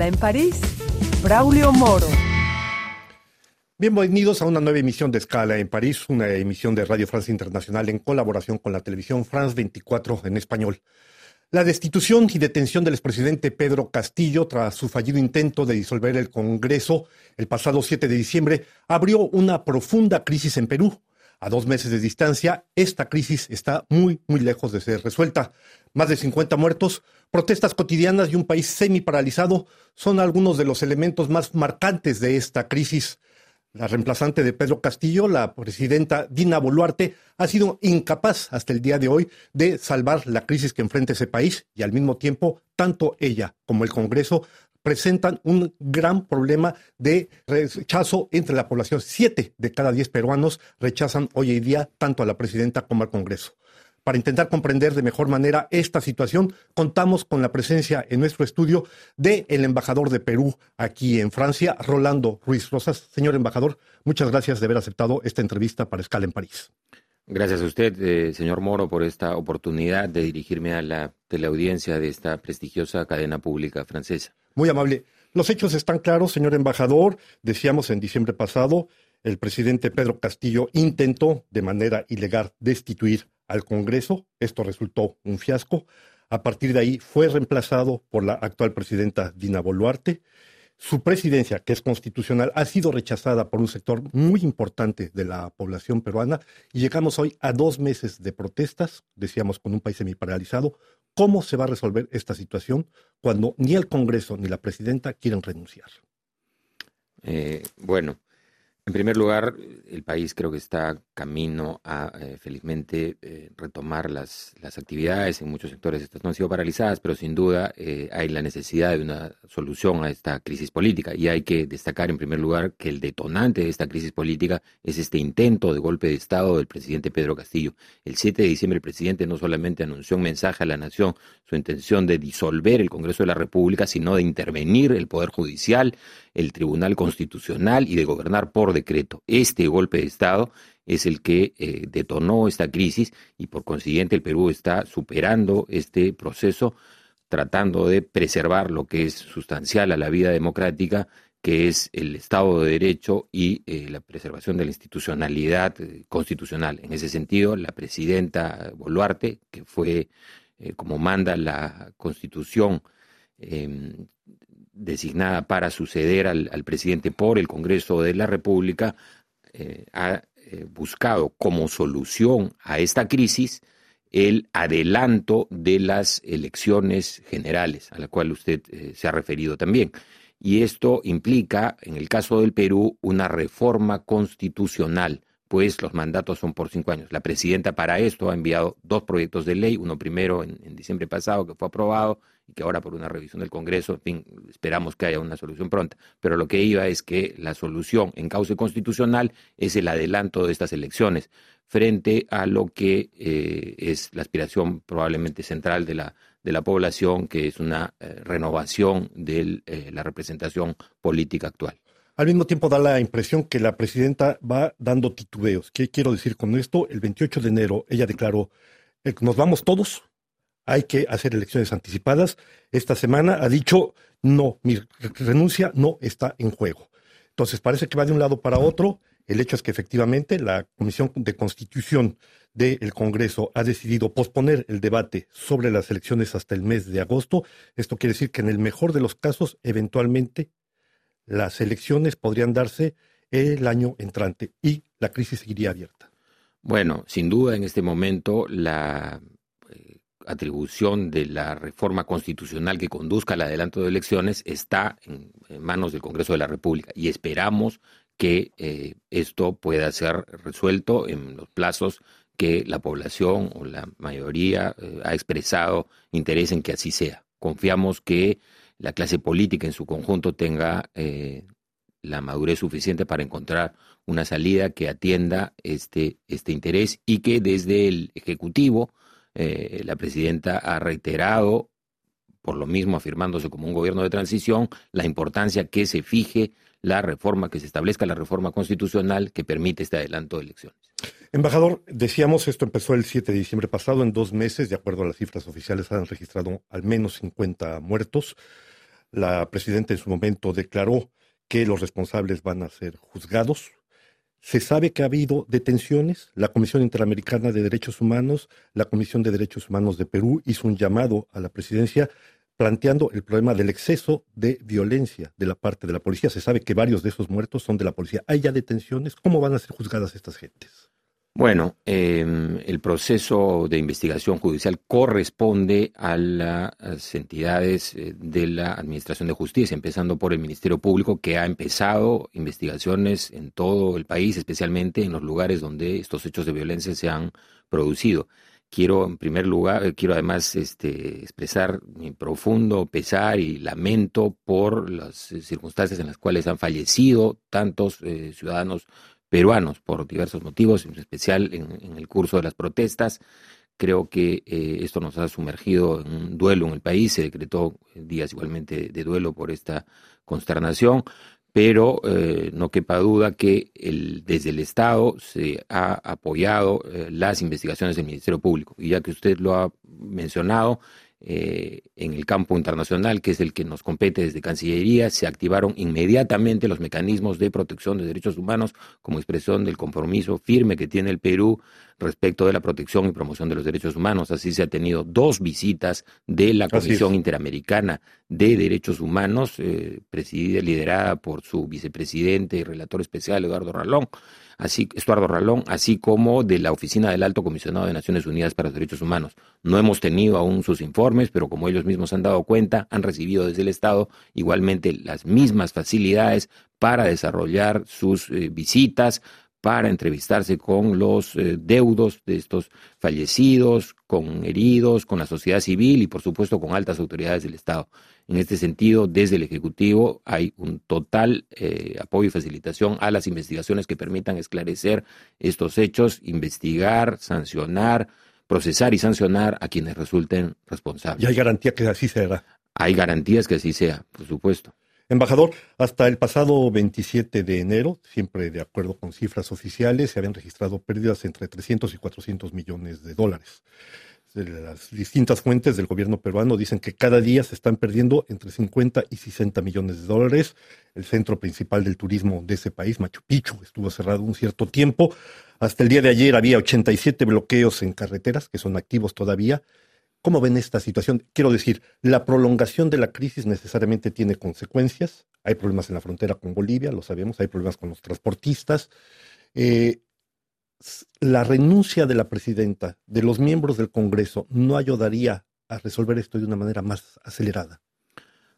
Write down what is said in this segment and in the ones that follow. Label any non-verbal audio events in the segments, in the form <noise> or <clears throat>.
en París, Braulio Moro. Bienvenidos a una nueva emisión de Escala en París, una emisión de Radio Francia Internacional en colaboración con la televisión France 24 en español. La destitución y detención del expresidente Pedro Castillo tras su fallido intento de disolver el Congreso el pasado 7 de diciembre abrió una profunda crisis en Perú. A dos meses de distancia, esta crisis está muy, muy lejos de ser resuelta. Más de 50 muertos, protestas cotidianas y un país semi paralizado son algunos de los elementos más marcantes de esta crisis. La reemplazante de Pedro Castillo, la presidenta Dina Boluarte, ha sido incapaz hasta el día de hoy de salvar la crisis que enfrenta ese país y al mismo tiempo tanto ella como el Congreso presentan un gran problema de rechazo entre la población. Siete de cada diez peruanos rechazan hoy en día tanto a la presidenta como al Congreso. Para intentar comprender de mejor manera esta situación, contamos con la presencia en nuestro estudio del el embajador de Perú aquí en Francia, Rolando Ruiz Rosas. Señor embajador, muchas gracias de haber aceptado esta entrevista para Escala en París. Gracias a usted, eh, señor Moro, por esta oportunidad de dirigirme a la teleaudiencia de esta prestigiosa cadena pública francesa. Muy amable. Los hechos están claros, señor embajador. Decíamos en diciembre pasado, el presidente Pedro Castillo intentó de manera ilegal destituir al Congreso. Esto resultó un fiasco. A partir de ahí fue reemplazado por la actual presidenta Dina Boluarte. Su presidencia, que es constitucional, ha sido rechazada por un sector muy importante de la población peruana y llegamos hoy a dos meses de protestas, decíamos, con un país semiparalizado. ¿Cómo se va a resolver esta situación cuando ni el Congreso ni la presidenta quieren renunciar? Eh, bueno, en primer lugar, el país creo que está camino a, eh, felizmente, eh, retomar las, las, actividades. En muchos sectores estas no han sido paralizadas, pero sin duda eh, hay la necesidad de una solución a esta crisis política. Y hay que destacar, en primer lugar, que el detonante de esta crisis política es este intento de golpe de Estado del presidente Pedro Castillo. El 7 de diciembre el presidente no solamente anunció un mensaje a la nación, su intención de disolver el Congreso de la República, sino de intervenir el Poder Judicial, el Tribunal Constitucional y de gobernar por decreto. Este golpe de Estado es el que eh, detonó esta crisis y por consiguiente el Perú está superando este proceso tratando de preservar lo que es sustancial a la vida democrática, que es el Estado de Derecho y eh, la preservación de la institucionalidad eh, constitucional. En ese sentido, la presidenta Boluarte, que fue, como manda la Constitución, em, designada para suceder al, presidente por el Congreso de la República, eh, ha eh, buscado como solución a esta crisis el adelanto de las elecciones generales, a la cual usted eh, se ha referido también. Y esto implica, en el caso del Perú, una reforma constitucional, pues los mandatos son por cinco años. La presidenta para esto ha enviado dos proyectos de ley, uno primero en diciembre pasado que fue aprobado y que ahora por una revisión del Congreso, en fin, esperamos que haya una solución pronta. Pero lo que iba es que la solución en causa constitucional es el adelanto de estas elecciones frente a lo que eh, es la aspiración probablemente central de la, de la población, que es una eh, renovación de eh, la representación política actual. Al mismo tiempo da la impresión que la presidenta va dando titubeos. ¿Qué quiero decir con esto? El 28 de enero ella declaró, nos vamos todos, hay que hacer elecciones anticipadas. Esta semana ha dicho, no, mi renuncia no está en juego. Entonces parece que va de un lado para otro. El hecho es que efectivamente la Comisión de Constitución del Congreso ha decidido posponer el debate sobre las elecciones hasta el mes de agosto. Esto quiere decir que en el mejor de los casos, eventualmente, las elecciones podrían darse el año entrante y la crisis seguiría abierta. Bueno, sin duda en este momento la atribución de la reforma constitucional que conduzca al adelanto de elecciones está en, manos del Congreso de la República y esperamos que eh, esto pueda ser resuelto en los plazos que la población o la mayoría eh, ha expresado interés en que así sea. Confiamos que la clase política en su conjunto tenga eh, la madurez suficiente para encontrar una salida que atienda este, este interés y que desde el Ejecutivo eh, la presidenta ha reiterado, por lo mismo afirmándose como un gobierno de transición, la importancia que se fije la reforma, que se establezca la reforma constitucional que permite este adelanto de elecciones. Embajador, decíamos, esto empezó el 7 de diciembre pasado, en dos meses, de acuerdo a las cifras oficiales, han registrado al menos 50 muertos. La presidenta en su momento declaró que los responsables van a ser juzgados. Se sabe que ha habido detenciones. La Comisión Interamericana de Derechos Humanos, la Comisión de Derechos Humanos de Perú hizo un llamado a la presidencia planteando el problema del exceso de violencia de la parte de la policía. Se sabe que varios de esos muertos son de la policía. ¿Hay ya detenciones? ¿Cómo van a ser juzgadas estas gentes? Bueno, em, el proceso de investigación judicial corresponde a las entidades eh, de la Administración de Justicia, empezando por el Ministerio Público, que ha empezado investigaciones en todo el país, especialmente en los lugares donde estos hechos de violencia se han producido. Quiero, en primer lugar, eh, quiero además este, expresar mi profundo pesar y lamento por las eh, circunstancias en las cuales han fallecido tantos ciudadanos peruanos por diversos motivos, en especial en, el curso de las protestas. Creo que eh, esto nos ha sumergido en un duelo en el país, se decretó días igualmente de duelo por esta consternación, pero eh, no quepa duda que desde el Estado se ha apoyado eh, las investigaciones del Ministerio Público. Y ya que usted lo ha mencionado, eh, en el campo internacional, que es el que nos compete desde Cancillería, se activaron inmediatamente los mecanismos de protección de derechos humanos como expresión del compromiso firme que tiene el Perú respecto de la protección y promoción de los derechos humanos. Así se ha tenido dos visitas de la Comisión Interamericana de Derechos Humanos, eh, presidida y liderada por su vicepresidente y relator especial, Eduardo Ralón, así, Estuardo Ralón, así como de la Oficina del Alto Comisionado de Naciones Unidas para los Derechos Humanos. No hemos tenido aún sus informes, pero como ellos mismos han dado cuenta, han recibido desde el Estado igualmente las mismas facilidades para desarrollar sus eh, visitas, para entrevistarse con los eh, deudos de estos fallecidos, con heridos, con la sociedad civil y por supuesto con altas autoridades del Estado. En este sentido, desde el Ejecutivo hay un total eh, apoyo y facilitación a las investigaciones que permitan esclarecer estos hechos, investigar, sancionar, procesar y sancionar a quienes resulten responsables. ¿Y hay garantía que así será? Hay garantías que así sea, por supuesto. Embajador, hasta el pasado 27 de enero, siempre de acuerdo con cifras oficiales, se habían registrado pérdidas entre 300 y 400 millones de dólares. Las distintas fuentes del gobierno peruano dicen que cada día se están perdiendo entre 50 y 60 millones de dólares. El centro principal del turismo de ese país, Machu Picchu, estuvo cerrado un cierto tiempo. Hasta el día de ayer había 87 bloqueos en carreteras que son activos todavía. ¿Cómo ven esta situación? Quiero decir, la prolongación de la crisis necesariamente tiene consecuencias. Hay problemas en la frontera con Bolivia, lo sabemos, hay problemas con los transportistas. Eh, la renuncia de la presidenta, de los miembros del Congreso, no ayudaría a resolver esto de una manera más acelerada.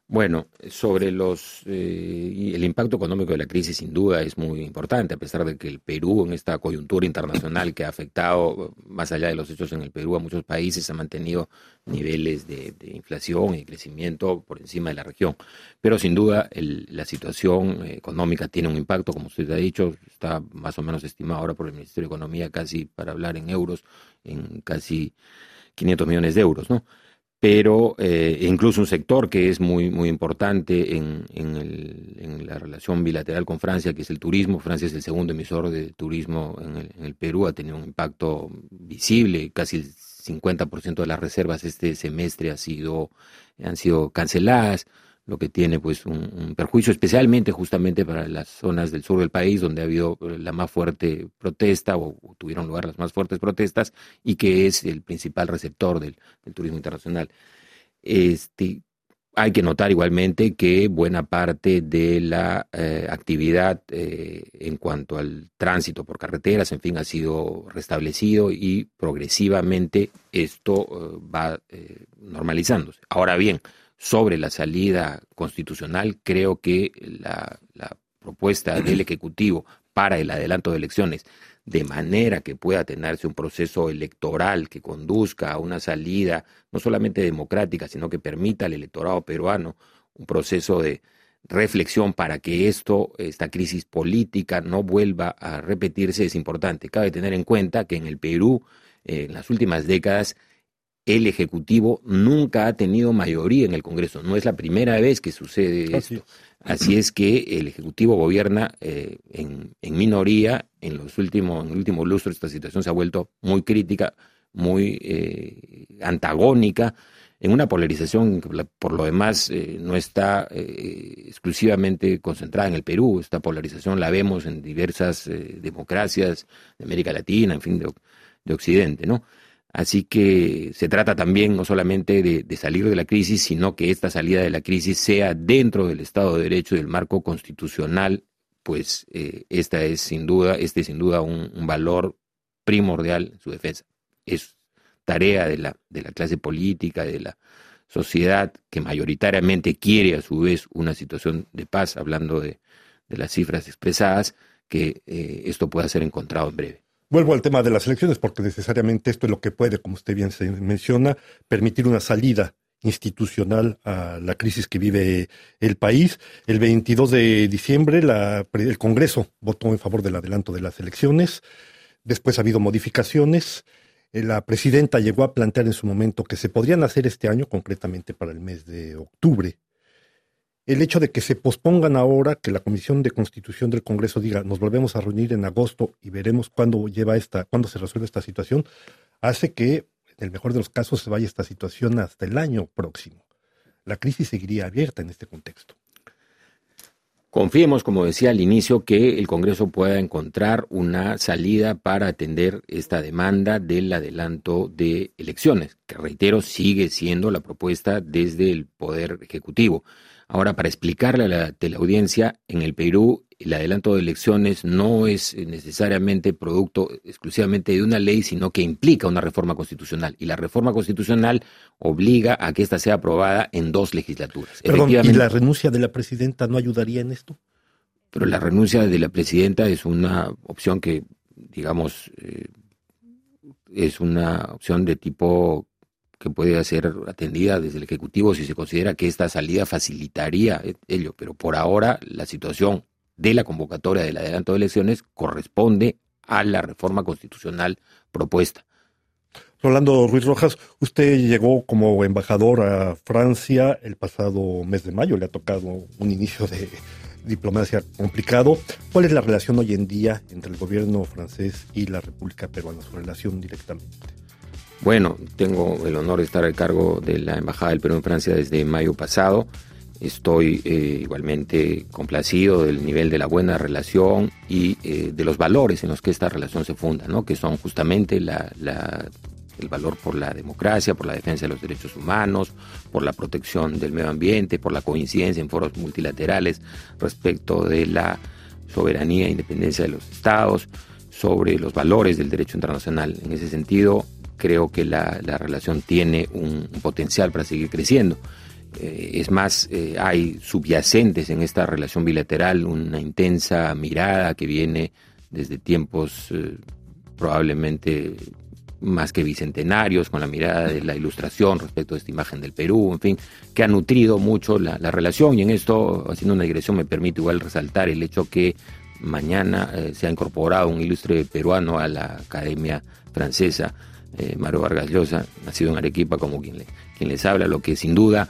Bueno, sobre los eh, el impacto económico de la crisis sin duda es muy importante, a pesar de que el Perú en esta coyuntura internacional que ha afectado más allá de los hechos en el Perú a muchos países ha mantenido niveles de, inflación y crecimiento por encima de la región. Pero sin duda la situación económica tiene un impacto, como usted ha dicho, está más o menos estimado ahora por el Ministerio de Economía casi para hablar en euros en casi 500 millones de euros, ¿no? Pero eh, incluso un sector que es muy, muy importante en, en, la relación bilateral con Francia, que es el turismo. Francia es el segundo emisor de turismo en el, en el Perú, ha tenido un impacto visible, casi el 50% de las reservas este semestre ha sido, han sido canceladas lo que tiene pues un, perjuicio especialmente justamente para las zonas del sur del país donde ha habido eh, la más fuerte protesta o, tuvieron lugar las más fuertes protestas y que es el principal receptor del, turismo internacional. Este, hay que notar igualmente que buena parte de la eh, actividad eh, en cuanto al tránsito por carreteras, en fin, ha sido restablecido y progresivamente esto va normalizándose. Ahora bien, sobre la salida constitucional, creo que la, propuesta del <clears throat> Ejecutivo para el adelanto de elecciones, de manera que pueda tenerse un proceso electoral que conduzca a una salida no solamente democrática, sino que permita al electorado peruano un proceso de reflexión para que esto, esta crisis política no vuelva a repetirse, es importante. Cabe tener en cuenta que en el Perú, en las últimas décadas, el Ejecutivo nunca ha tenido mayoría en el Congreso. No es la primera vez que sucede esto. Así es que el Ejecutivo gobierna eh, en, minoría. En, los últimos, en el último lustro esta situación se ha vuelto muy crítica, muy eh, antagónica. en una polarización que por lo demás eh, no está exclusivamente concentrada en el Perú. Esta polarización la vemos en diversas democracias de América Latina, en fin, de, de, Occidente, ¿no? Así que se trata también no solamente de, salir de la crisis, sino que esta salida de la crisis sea dentro del Estado de Derecho y del marco constitucional, pues esta es sin duda, este es sin duda un, valor primordial en su defensa. Es tarea de la, de la clase política, de la sociedad que mayoritariamente quiere a su vez una situación de paz, hablando de, de las cifras expresadas, que eh, esto pueda ser encontrado en breve. Vuelvo al tema de las elecciones porque necesariamente esto es lo que puede, como usted bien se menciona, permitir una salida institucional a la crisis que vive el país. El 22 de diciembre la, el Congreso votó en favor del adelanto de las elecciones. Después ha habido modificaciones. Eh, la presidenta llegó a plantear en su momento que se podrían hacer este año, concretamente para el mes de octubre. El hecho de que se pospongan ahora, que la Comisión de Constitución del Congreso diga nos volvemos a reunir en agosto y veremos cuándo lleva esta, cuándo se resuelve esta situación, hace que, en el mejor de los casos, se vaya esta situación hasta el año próximo. La crisis seguiría abierta en este contexto. Confiemos, como decía al inicio, que el Congreso pueda encontrar una salida para atender esta demanda del adelanto de elecciones, que reitero, sigue siendo la propuesta desde el Poder Ejecutivo. Ahora, para explicarle a la teleaudiencia, en el Perú el adelanto de elecciones no es necesariamente producto exclusivamente de una ley, sino que implica una reforma constitucional. Y la reforma constitucional obliga a que ésta sea aprobada en dos legislaturas. Perdón, ¿y la renuncia de la presidenta no ayudaría en esto? Pero la renuncia de la presidenta es una opción que, digamos, eh, es una opción de tipo que puede ser atendida desde el Ejecutivo si se considera que esta salida facilitaría ello. Pero por ahora la situación de la convocatoria del adelanto de elecciones corresponde a la reforma constitucional propuesta. Rolando Ruiz Rojas, usted llegó como embajador a Francia el pasado mes de mayo, le ha tocado un inicio de diplomacia complicado. ¿Cuál es la relación hoy en día entre el gobierno francés y la República Peruana, su relación directamente? Bueno, tengo el honor de estar al cargo de la Embajada del Perú en Francia desde mayo pasado. Estoy eh, igualmente complacido del nivel de la buena relación y eh, de los valores en los que esta relación se funda, ¿no? que son justamente la, la, el valor por la democracia, por la defensa de los derechos humanos, por la protección del medio ambiente, por la coincidencia en foros multilaterales respecto de la soberanía e independencia de los estados, sobre los valores del derecho internacional. En ese sentido, creo que la, la relación tiene un, potencial para seguir creciendo. Eh, es más, eh, hay subyacentes en esta relación bilateral una intensa mirada que viene desde tiempos eh, probablemente más que bicentenarios, con la mirada de la ilustración respecto a esta imagen del Perú, en fin, que ha nutrido mucho la, la relación y en esto, haciendo una digresión, me permite igual resaltar el hecho que mañana se ha incorporado un ilustre peruano a la Academia Francesa, Mario Vargas Llosa, nacido en Arequipa, como quien, le, quien les habla, lo que sin duda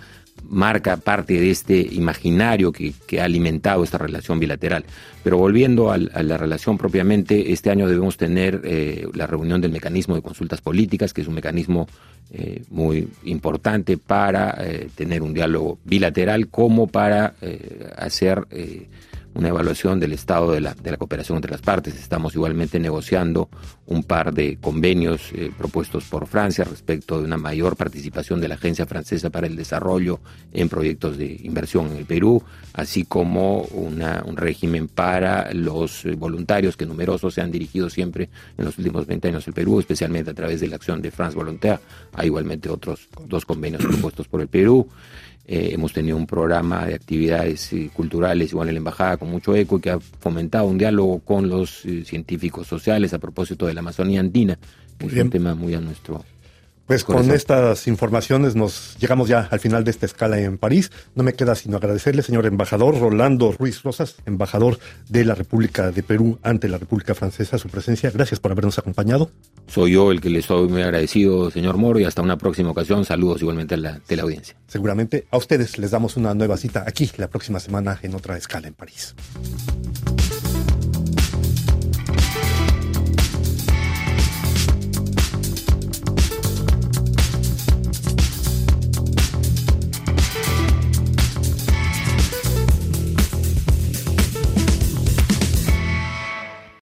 marca parte de este imaginario que, ha alimentado esta relación bilateral. Pero volviendo a, la relación propiamente, este año debemos tener eh, la reunión del mecanismo de consultas políticas, que es un mecanismo eh, muy importante para eh, tener un diálogo bilateral como para eh, hacer eh, una evaluación del estado de la, de la, cooperación entre las partes. Estamos igualmente negociando un par de convenios eh, propuestos por Francia respecto de una mayor participación de la Agencia Francesa para el Desarrollo en proyectos de inversión en el Perú, así como una, un régimen para los eh, voluntarios que numerosos se han dirigido siempre en los últimos 20 años al Perú, especialmente a través de la acción de France Volontaire. Hay igualmente otros dos convenios propuestos por el Perú. Eh, hemos tenido un programa de actividades eh, culturales, igual en la embajada, con mucho eco, y que ha fomentado un diálogo con los eh, científicos sociales a propósito de la Amazonía andina, que es un tema muy a nuestro pues con estas informaciones nos llegamos ya al final de esta escala en París. No me queda sino agradecerle, señor embajador Rolando Ruiz Rosas, embajador de la República de Perú ante la República Francesa, su presencia. Gracias por habernos acompañado. Soy yo el que le soy muy agradecido, señor Moro, y hasta una próxima ocasión. Saludos igualmente a la teleaudiencia. Seguramente a ustedes les damos una nueva cita aquí la próxima semana en otra escala en París.